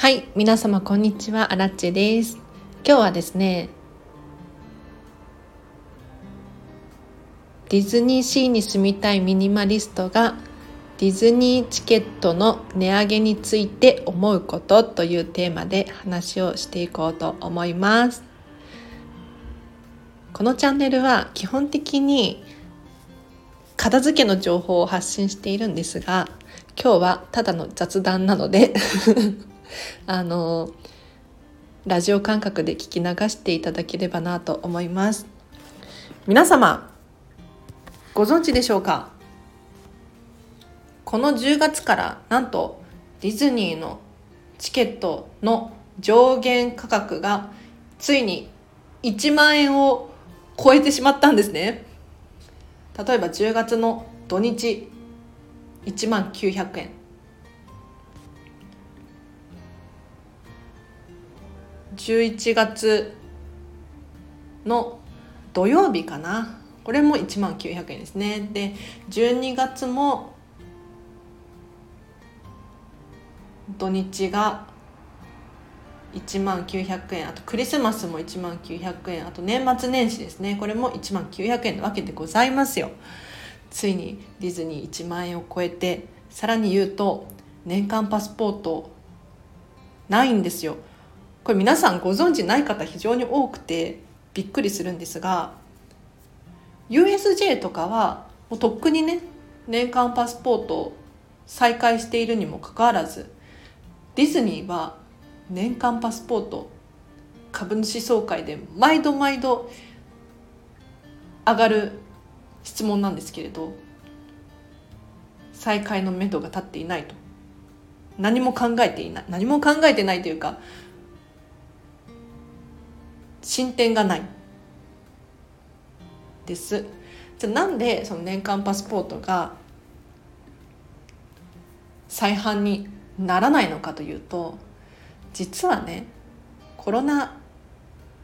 はい皆様こんにちは。アラッチェです。今日はですねディズニーシーに住みたいミニマリストがディズニーチケットの値上げについて思うことというテーマで話をしていこうと思います。このチャンネルは基本的に片付けの情報を発信しているんですが今日はただの雑談なので あのラジオ感覚で聞き流していただければなと思います。皆様ご存知でしょうか？この10月からなんとディズニーのチケットの上限価格がついに1万円を超えてしまったんですね。例えば10月の土日1万900円。11月の土曜日かな。これも1万900円ですね。で12月も土日が1万900円。あとクリスマスも1万900円。あと年末年始ですね。これも1万900円なわけでございますよ。ついにディズニー1万円を超えてさらに言うと年間パスポートないんですよ。これ皆さんご存知ない方非常に多くてびっくりするんですが USJ とかはもうとっくにね年間パスポートを再開しているにもかかわらずディズニーは年間パスポート株主総会で毎度毎度上がる質問なんですけれど再開のめどが立っていないと。何も考えていない何も考えてないというか進展がない。です。じゃあなんでその年間パスポートが再販にならないのかというと実はねコロナ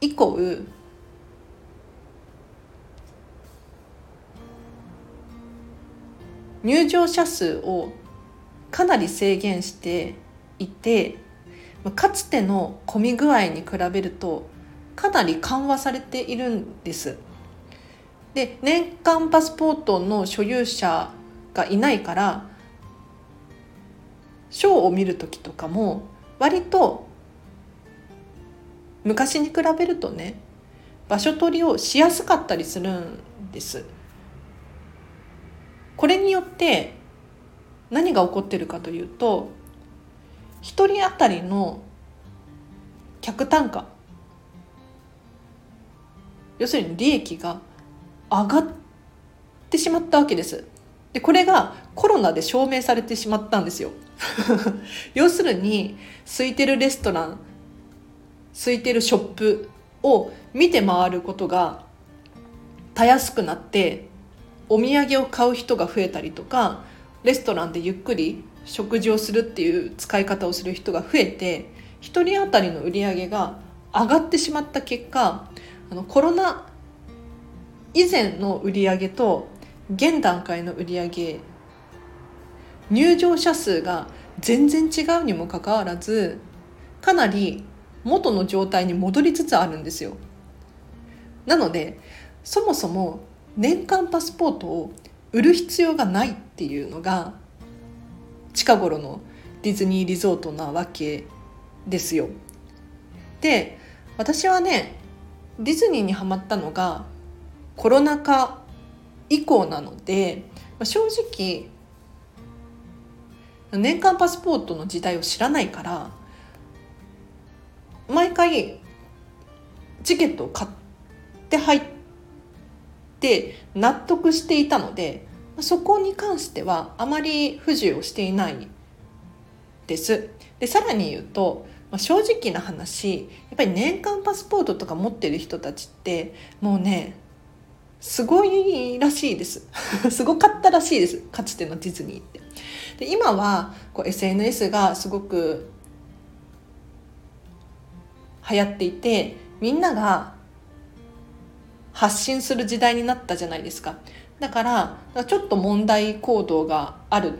以降入場者数をかなり制限していてかつての混み具合に比べるとかなり緩和されているんです。で年間パスポートの所有者がいないからショーを見る時とかも割と昔に比べるとね場所取りをしやすかったりするんです。これによって何が起こってるかというと1人当たりの客単価要するに利益が上がってしまったわけです。でこれがコロナで証明されてしまったんですよ。要するに空いてるレストラン空いてるショップを見て回ることがたやすくなってお土産を買う人が増えたりとかレストランでゆっくり食事をするっていう使い方をする人が増えて1人当たりの売り上げが上がってしまった結果あのコロナ以前の売り上げと現段階の売り上げ入場者数が全然違うにもかかわらずかなり元の状態に戻りつつあるんですよ。なのでそもそも年間パスポートを売る必要がないっていうのが近頃のディズニーリゾートなわけですよ。で私はねディズニーにはまったのがコロナ禍以降なのでまあ正直年間パスポートの時代を知らないから毎回チケットを買って入って納得していたのでそこに関してはあまり不自由をしていないです。でさらに言うとまあ、正直な話やっぱり年間パスポートとか持ってる人たちってもうねすごいらしいです。すごかったらしいです。かつてのディズニーって。で今はこう SNS がすごく流行っていてみんなが発信する時代になったじゃないですか。だからちょっと問題行動がある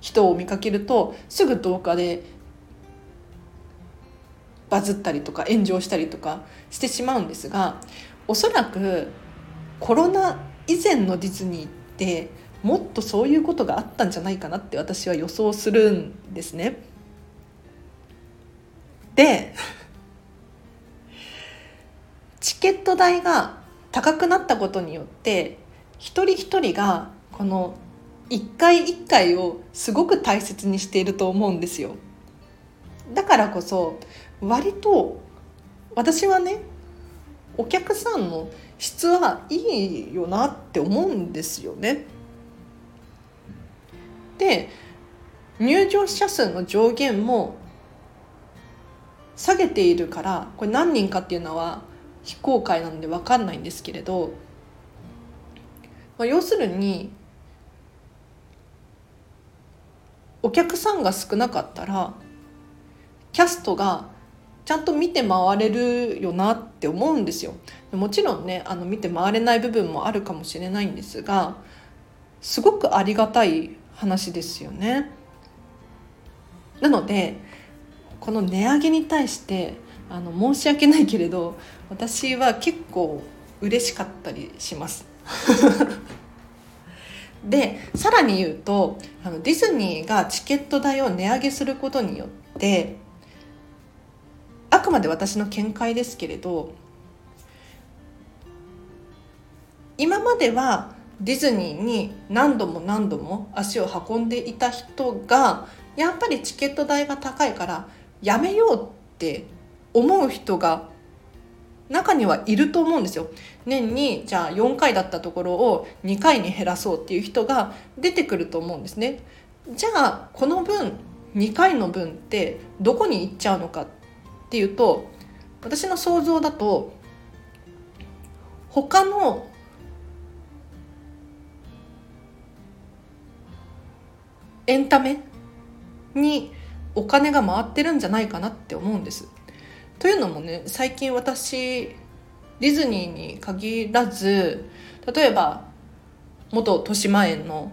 人を見かけるとすぐ動画でバズったりとか炎上したりとかしてしまうんですがおそらくコロナ以前のディズニーってもっとそういうことがあったんじゃないかなって私は予想するんですね。でチケット代が高くなったことによって一人一人がこの一回一回をすごく大切にしていると思うんですよ。だからこそ割と私はねお客さんの質はいいよなって思うんですよね。で入場者数の上限も下げているからこれ何人かっていうのは非公開なので分かんないんですけれど、まあ、要するにお客さんが少なかったらキャストがちゃんと見て回れるよなって思うんですよ。もちろんねあの見て回れない部分もあるかもしれないんですがすごくありがたい話ですよね。なのでこの値上げに対してあの申し訳ないけれど私は結構嬉しかったりします。でさらに言うとあのディズニーがチケット代を値上げすることによってあくまで私の見解ですけれど今まではディズニーに何度も何度も足を運んでいた人がやっぱりチケット代が高いからやめようって思う人が中にはいると思うんですよ。年にじゃあ4回だったところを2回に減らそうっていう人が出てくると思うんですね。じゃあこの分2回の分ってどこに行っちゃうのかっっていうと私の想像だと他のエンタメにお金が回ってるんじゃないかなって思うんです。というのもね最近私ディズニーに限らず例えば元豊島園の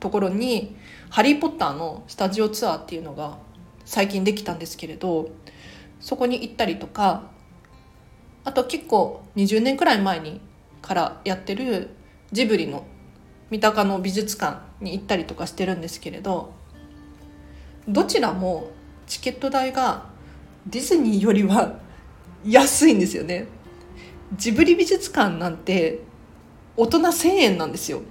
ところに「ハリー・ポッター」のスタジオツアーっていうのが最近できたんですけれどそこに行ったりとかあと結構20年くらい前にからやってるジブリの三鷹の美術館に行ったりとかしてるんですけれどどちらもチケット代がディズニーよりは安いんですよね。ジブリ美術館なんて大人1000円なんですよ。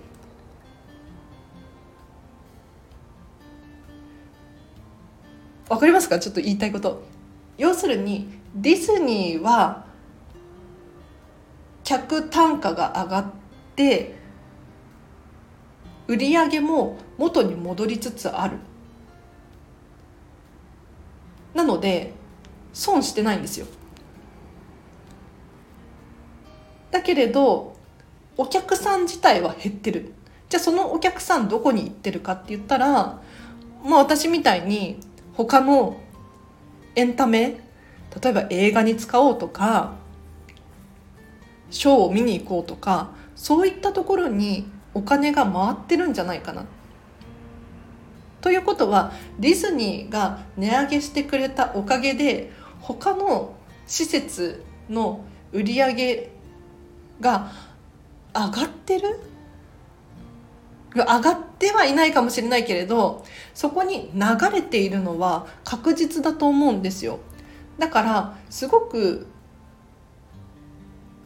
わかりますか？ちょっと言いたいこと。要するにディズニーは客単価が上がって売り上げも元に戻りつつある。なので損してないんですよ。だけれどお客さん自体は減ってる。じゃあそのお客さんどこに行ってるかって言ったらまあ私みたいに他のエンタメ？例えば映画に使おうとかショーを見に行こうとかそういったところにお金が回ってるんじゃないかな。ということはディズニーが値上げしてくれたおかげで他の施設の売り上げが上がってる？上がってはいないかもしれないけれどそこに流れているのは確実だと思うんですよ。だからすごく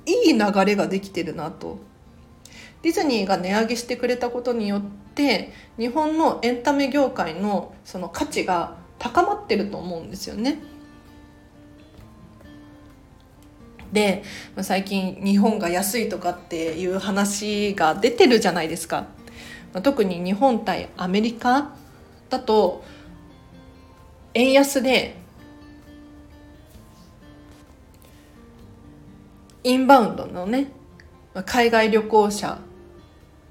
いい流れができてるなと。ディズニーが値上げしてくれたことによって日本のエンタメ業界のその価値が高まってると思うんですよね。で最近日本が安いとかっていう話が出てるじゃないですか。特に日本対アメリカだと円安でインバウンドのね海外旅行者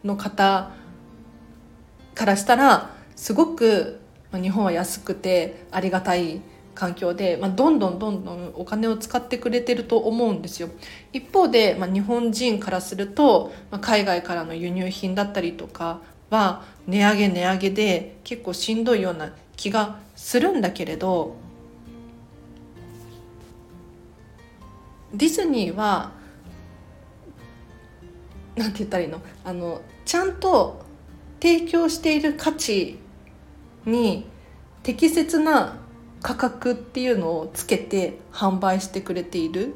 の方からしたらすごく日本は安くてありがたい環境で、まあ、どんどんどんどんお金を使ってくれてると思うんですよ。一方で、まあ、日本人からすると、まあ、海外からの輸入品だったりとかは値上げ値上げで結構しんどいような気がするんだけれどディズニーはなんて言ったらいいの？あのちゃんと提供している価値に適切な価格っていうのをつけて販売してくれている。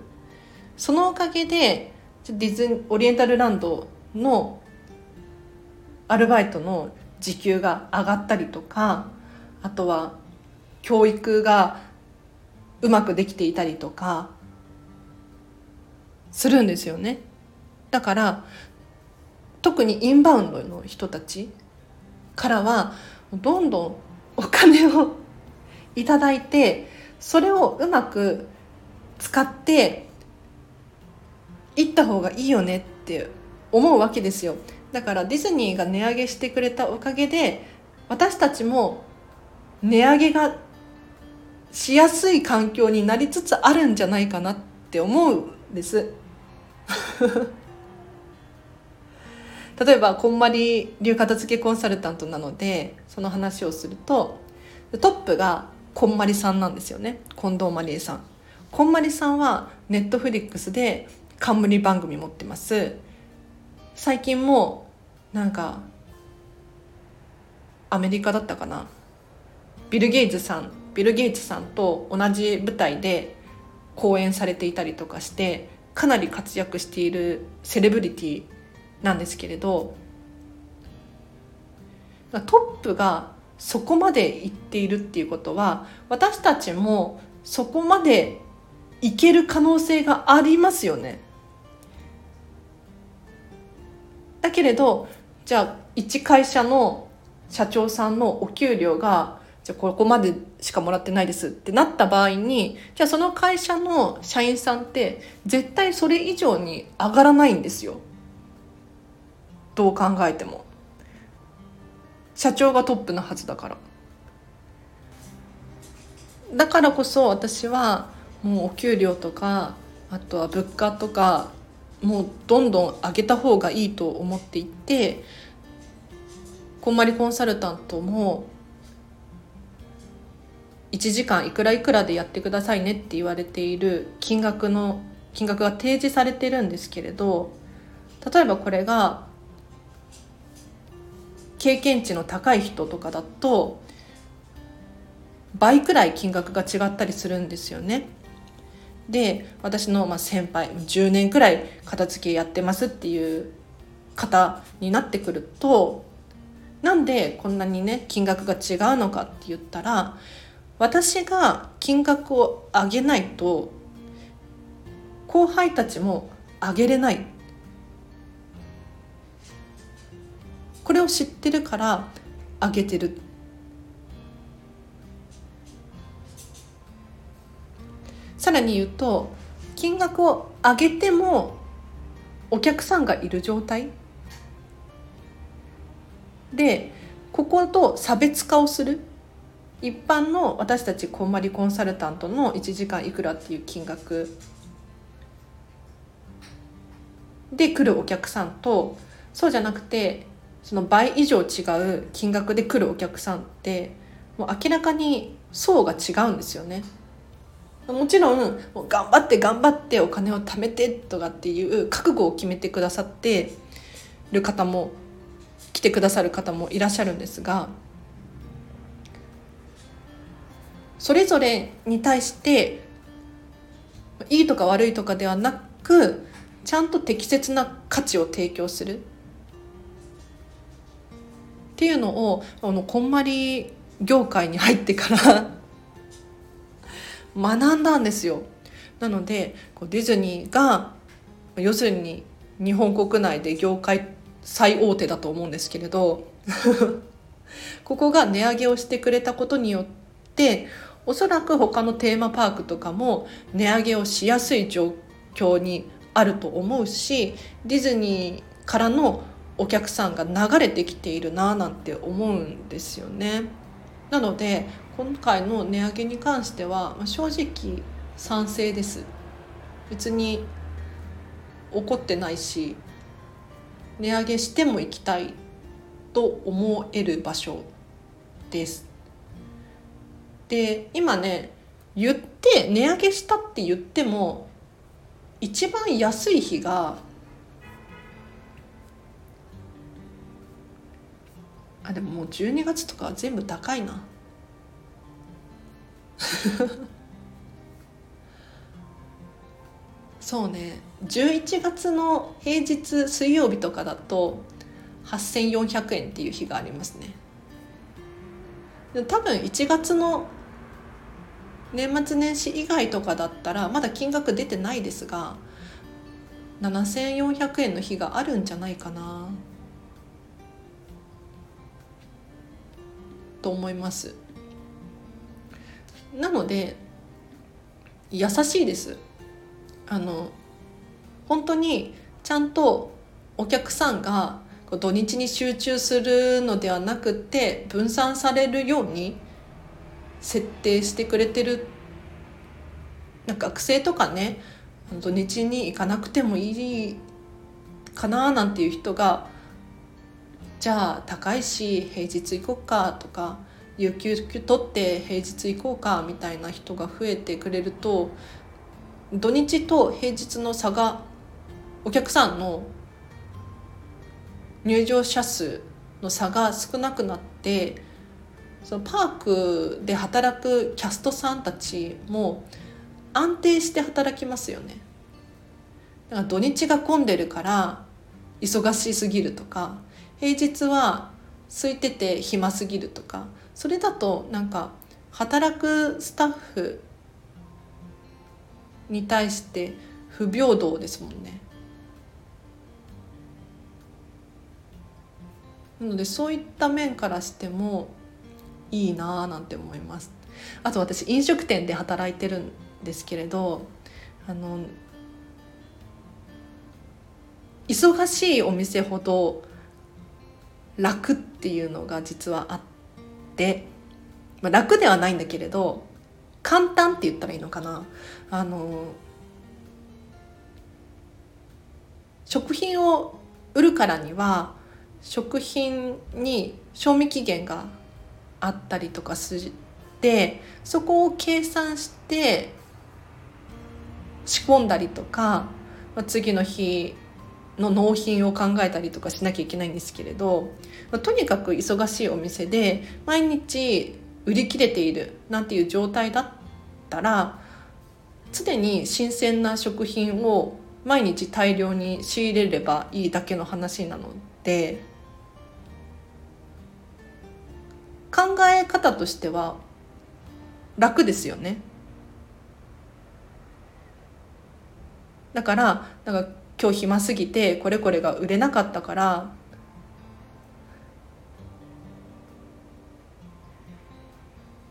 そのおかげでディズオリエンタルランドのアルバイトの時給が上がったりとかあとは教育がうまくできていたりとかするんですよね。だから特にインバウンドの人たちからはどんどんお金をいただいてそれをうまく使っていった方がいいよねって思うわけですよ。だからディズニーが値上げしてくれたおかげで私たちも値上げがしやすい環境になりつつあるんじゃないかなって思うんです。例えばこんまり流片付けコンサルタントなのでその話をするとトップがこんまりさんなんですよね。近藤まりえさん。こんまりさんはネットフリックスで冠番組持ってます。最近もなんかアメリカだったかなビル・ゲイツさんビル・ゲイツさんと同じ舞台で公演されていたりとかしてかなり活躍しているセレブリティなんですけれどトップがそこまで行っているっていうことは私たちもそこまでいける可能性がありますよね。だけれどじゃあ一会社の社長さんのお給料がじゃあここまでしかもらってないですってなった場合にじゃあその会社の社員さんって絶対それ以上に上がらないんですよ。どう考えても。社長がトップのはずだから。だからこそ私はもうお給料とかあとは物価とかもうどんどん上げた方がいいと思っていてこんまりコンサルタントも1時間いくらいくらでやってくださいねって言われている金額の金額が提示されてるんですけれど例えばこれが経験値の高い人とかだと倍くらい金額が違ったりするんですよね。で私のまあ先輩10年くらい片付けやってますっていう方になってくるとなんでこんなにね金額が違うのかって言ったら私が金額を上げないと後輩たちも上げれない。これを知ってるから上げてる。さらに言うと金額を上げてもお客さんがいる状態。でここと差別化をする。一般の私たちこんまりコンサルタントの1時間いくらっていう金額。で来るお客さんとそうじゃなくてその倍以上違う金額で来るお客さんってもう明らかに層が違うんですよね。もちろん頑張って頑張ってお金を貯めてとかっていう覚悟を決めてくださってる方も来てくださる方もいらっしゃるんですがそれぞれに対していいとか悪いとかではなくちゃんと適切な価値を提供する。っていうのをあのこんまり業界に入ってから学んだんですよ。なのでディズニーが要するに日本国内で業界最大手だと思うんですけれど ここが値上げをしてくれたことによっておそらく他のテーマパークとかも値上げをしやすい状況にあると思うしディズニーからのお客さんが流れてきているななんて思うんですよね。なので今回の値上げに関しては正直賛成です。別に怒ってないし値上げしても行きたいと思える場所です。で今ね言って値上げしたって言っても一番安い日があでももう12月とか全部高いな。そうね。11月の平日水曜日とかだと8400円っていう日がありますね。多分1月の年末年始以外とかだったらまだ金額出てないですが7400円の日があるんじゃないかな。と思います。なので優しいです。あの本当にちゃんとお客さんが土日に集中するのではなくて分散されるように設定してくれてるなんか学生とかね土日に行かなくてもいいかななんていう人がじゃあ高いし平日行こうかとか有給取って平日行こうかみたいな人が増えてくれると土日と平日の差がお客さんの入場者数の差が少なくなってそのパークで働くキャストさんたちも安定して働きますよね。だから土日が混んでるから忙しすぎるとか平日は空いてて暇すぎるとかそれだとなんか働くスタッフに対して不平等ですもんね。なのでそういった面からしてもいいなあなんて思います。あと私飲食店で働いてるんですけれどあの忙しいお店ほど楽っていうのが実はあって、まあ、楽ではないんだけれど簡単って言ったらいいのかな。あの食品を売るからには食品に賞味期限があったりとかしてそこを計算して仕込んだりとかまあ次の日の納品を考えたりとかしなきゃいけないんですけれどとにかく忙しいお店で毎日売り切れているなんていう状態だったら常に新鮮な食品を毎日大量に仕入れればいいだけの話なので考え方としては楽ですよね。だからなんか今日暇すぎてこれこれが売れなかったから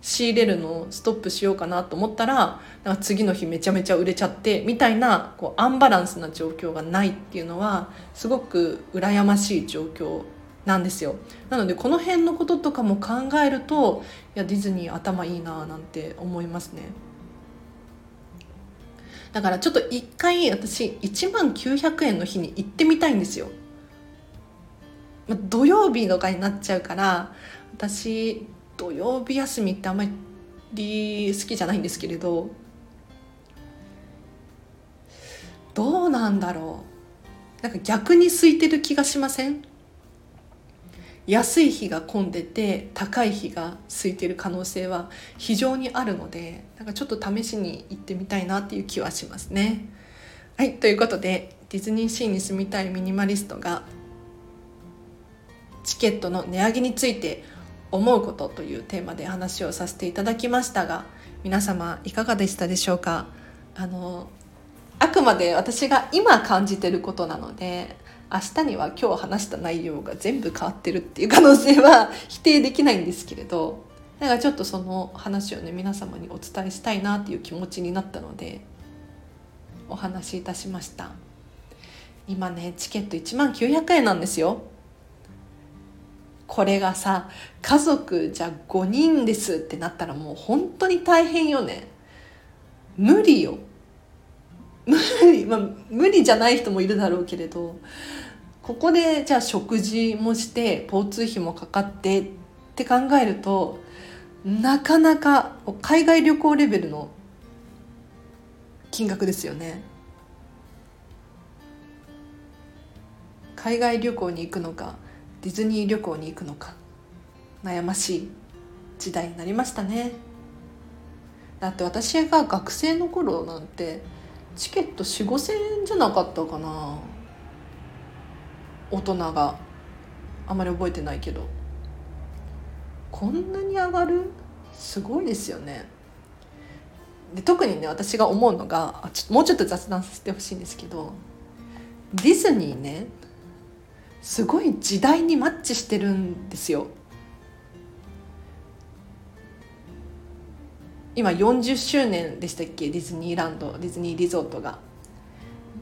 仕入れるのをストップしようかなと思ったらなんか次の日めちゃめちゃ売れちゃってみたいなこうアンバランスな状況がないっていうのはすごく羨ましい状況なんですよ。なのでこの辺のこととかも考えるといやディズニー頭いいななんて思いますね。だからちょっと一回私1万900円の日に行ってみたいんですよ。土曜日とかになっちゃうから私土曜日休みってあんまり好きじゃないんですけれどどうなんだろう。なんか逆に空いてる気がしません？安い日が混んでて高い日が空いてる可能性は非常にあるのでなんかちょっと試しに行ってみたいなっていう気はしますね。はいということでディズニーシーに住みたいミニマリストがチケットの値上げについて思うことというテーマで話をさせていただきましたが皆様いかがでしたでしょうか？あのあくまで私が今感じてることなので明日には今日話した内容が全部変わってるっていう可能性は否定できないんですけれどだからちょっとその話をね皆様にお伝えしたいなっていう気持ちになったのでお話しいたしました。今ねチケット1万900円なんですよ。これがさ家族じゃ5人ですってなったらもう本当に大変よね。無理よ。無 理まあ無理じゃない人もいるだろうけれどここでじゃあ食事もして交通費もかかってって考えるとなかなか海外旅行レベルの金額ですよね。海外旅行に行くのかディズニー旅行に行くのか悩ましい時代になりましたね。だって私が学生の頃なんてチケット4 5千円じゃなかったかな。大人が。あまり覚えてないけど。こんなに上がる？すごいですよね。で特にね私が思うのがちょもうちょっと雑談させてほしいんですけどディズニーねすごい時代にマッチしてるんですよ。今40周年でしたっけ？ディズニーランドディズニーリゾートが。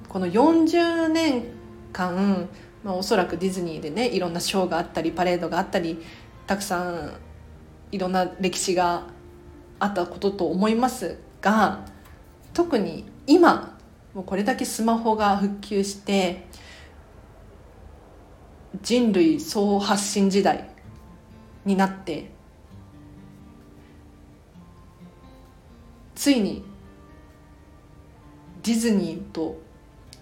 この40年間、まあ、おそらくディズニーでねいろんなショーがあったりパレードがあったりたくさんいろんな歴史があったことと思いますが特に今もうこれだけスマホが普及して人類総発信時代になってついにディズニーと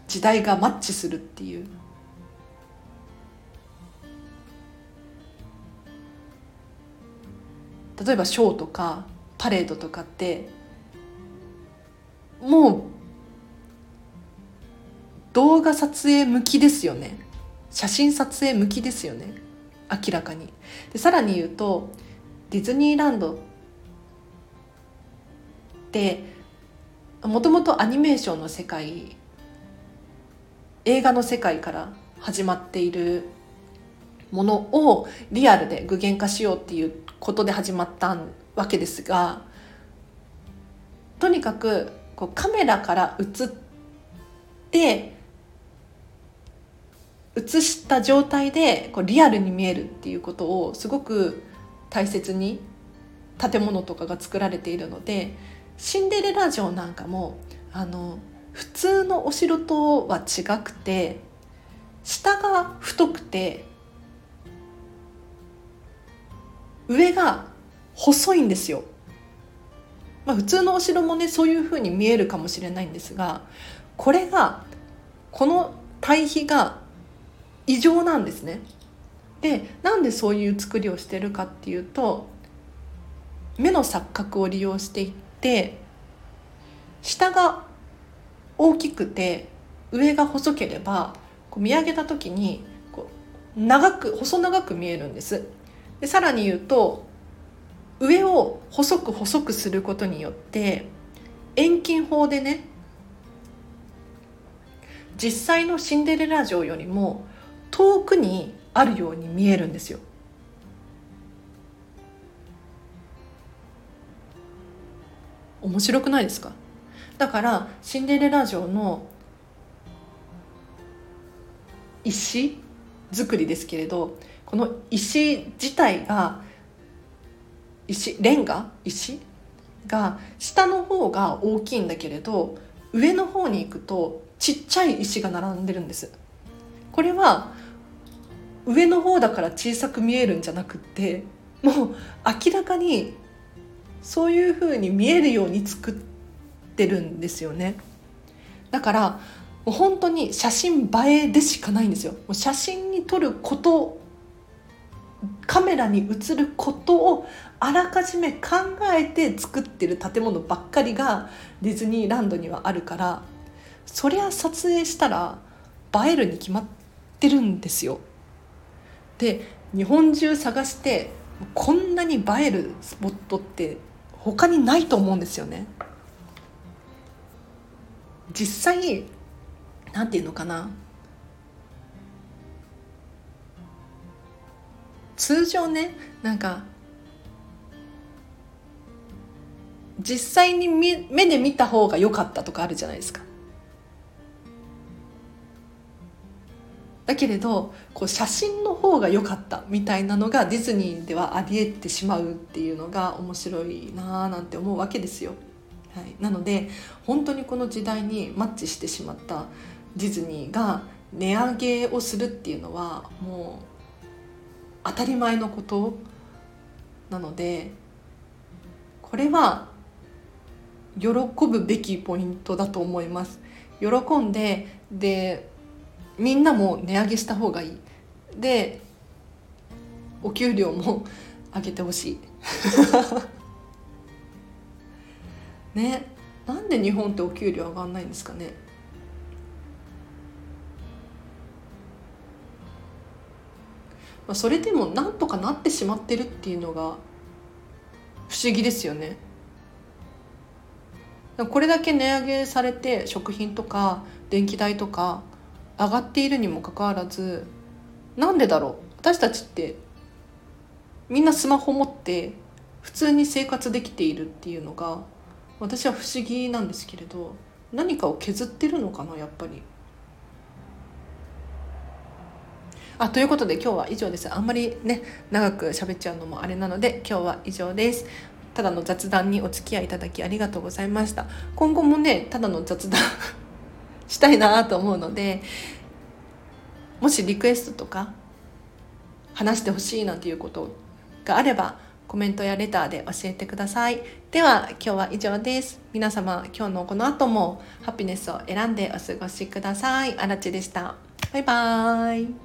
時代がマッチするっていう。例えばショーとかパレードとかってもう動画撮影向きですよね。写真撮影向きですよね。明らかに。でさらに言うとディズニーランドってもともとアニメーションの世界映画の世界から始まっているものをリアルで具現化しようっていうことで始まったわけですがとにかくこうカメラから映って映した状態でこうリアルに見えるっていうことをすごく大切に建物とかが作られているのでシンデレラ城なんかもあの普通のお城とは違くて下が太くて上が細いんですよ。まあ、普通のお城もねそういうふうに見えるかもしれないんですがこれがこの対比が異常なんですね。でなんでそういう作りをしてるかっていうと目の錯覚を利用していって下が大きくて上が細ければこう見上げた時にこう長く細長く見えるんです。でさらに言うと上を細く細くすることによって遠近法でね実際のシンデレラ城よりも遠くにあるように見えるんですよ。面白くないですか？だからシンデレラ城の石作りですけれどこの石自体が石レンガ？石？が下の方が大きいんだけれど上の方に行くとちっちゃい石が並んでるんです。これは上の方だから小さく見えるんじゃなくってもう明らかにそういうふうに見えるように作ってるんですよねだからもう本当に写真映えでしかないんですよもう写真に撮ることカメラに映ることをあらかじめ考えて作ってる建物ばっかりがディズニーランドにはあるからそりゃ撮影したら映えるに決まってるんですよ。で日本中探してこんなに映えるスポットって他にないと思うんですよね。実際なんていうのかな通常ねなんか実際に目で見た方が良かったとかあるじゃないですか。だけれどこう写真の方が良かったみたいなのがディズニーではあり得てしまうっていうのが面白いなーなんて思うわけですよ。はい、なので本当にこの時代にマッチしてしまったディズニーが値上げをするっていうのはもう当たり前のことなのでこれは喜ぶべきポイントだと思います喜んででみんなも値上げした方がいい。でお給料も 上げてほしい。ねなんで日本ってお給料上がんないんですかね。まあ、それでもなんとかなってしまってるっていうのが不思議ですよね。これだけ値上げされて食品とか電気代とか上がっているにもかかわらずなんでだろう？私たちってみんなスマホ持って普通に生活できているっていうのが私は不思議なんですけれど何かを削ってるのかなやっぱり。あということで今日は以上です。あんまりね長く喋っちゃうのもあれなので今日は以上です。ただの雑談にお付き合いいただきありがとうございました。今後もねただの雑談したいなと思うのでもしリクエストとか話してほしいなんていうことがあればコメントやレターで教えてください。では今日は以上です。皆様今日のこの後もハピネスを選んでお過ごしください。あらちでした。バイバーイ。